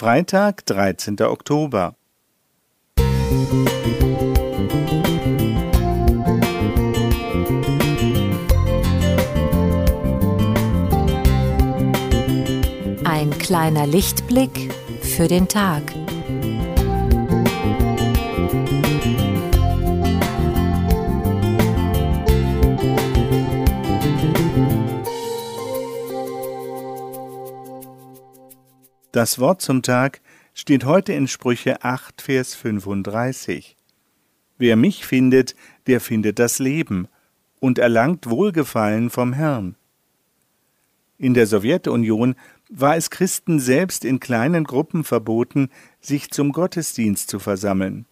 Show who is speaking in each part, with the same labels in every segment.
Speaker 1: Freitag, 13. Oktober.
Speaker 2: Ein kleiner Lichtblick für den Tag.
Speaker 1: Das Wort zum Tag steht heute in Sprüche 8, Vers 35. Wer mich findet, der findet das Leben und erlangt Wohlgefallen vom Herrn. In der Sowjetunion war es Christen selbst in kleinen Gruppen verboten, sich zum Gottesdienst zu versammeln.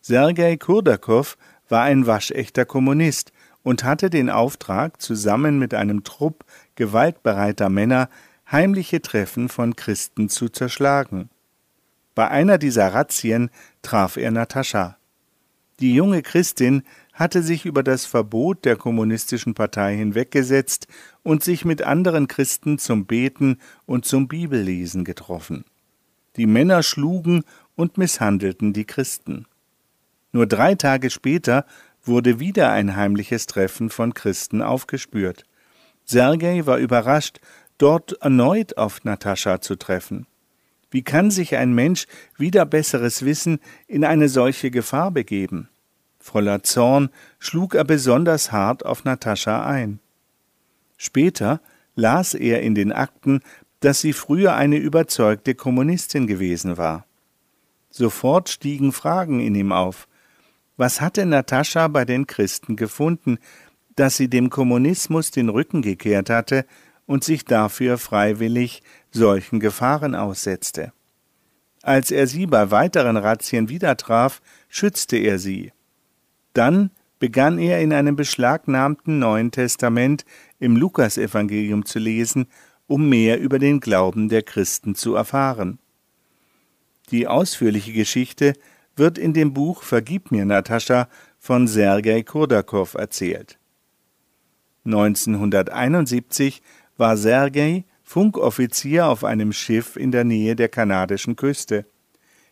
Speaker 1: Sergei Kurdakow war ein waschechter Kommunist und hatte den Auftrag, zusammen mit einem Trupp gewaltbereiter Männer heimliche Treffen von Christen zu zerschlagen. Bei einer dieser Razzien traf er Natascha. Die junge Christin hatte sich über das Verbot der kommunistischen Partei hinweggesetzt und sich mit anderen Christen zum Beten und zum Bibellesen getroffen. Die Männer schlugen und misshandelten die Christen. Nur drei Tage später wurde wieder ein heimliches Treffen von Christen aufgespürt. Sergei war überrascht dort erneut auf Natascha zu treffen. Wie kann sich ein Mensch wieder besseres Wissen in eine solche Gefahr begeben? Voller Zorn schlug er besonders hart auf Natascha ein. Später las er in den Akten, dass sie früher eine überzeugte Kommunistin gewesen war. Sofort stiegen Fragen in ihm auf. Was hatte Natascha bei den Christen gefunden, dass sie dem Kommunismus den Rücken gekehrt hatte und sich dafür freiwillig solchen Gefahren aussetzte. Als er sie bei weiteren Razzien wieder traf, schützte er sie. Dann begann er in einem beschlagnahmten Neuen Testament im Lukasevangelium zu lesen, um mehr über den Glauben der Christen zu erfahren. Die ausführliche Geschichte wird in dem Buch Vergib mir, Natascha von Sergei Kurdakow erzählt. 1971 war Sergei Funkoffizier auf einem Schiff in der Nähe der kanadischen Küste.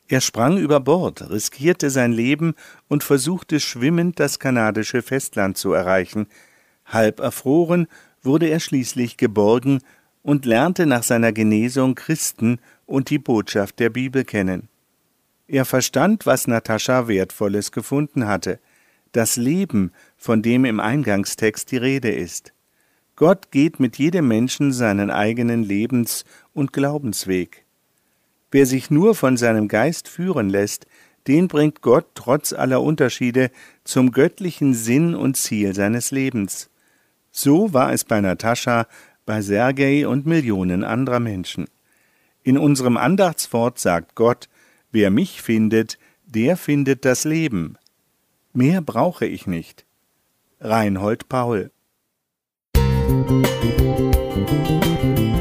Speaker 1: Er sprang über Bord, riskierte sein Leben und versuchte schwimmend das kanadische Festland zu erreichen. Halb erfroren wurde er schließlich geborgen und lernte nach seiner Genesung Christen und die Botschaft der Bibel kennen. Er verstand, was Natascha Wertvolles gefunden hatte, das Leben, von dem im Eingangstext die Rede ist. Gott geht mit jedem Menschen seinen eigenen Lebens- und Glaubensweg. Wer sich nur von seinem Geist führen lässt, den bringt Gott trotz aller Unterschiede zum göttlichen Sinn und Ziel seines Lebens. So war es bei Natascha, bei Sergei und Millionen anderer Menschen. In unserem Andachtswort sagt Gott, wer mich findet, der findet das Leben. Mehr brauche ich nicht. Reinhold Paul
Speaker 3: Thank you.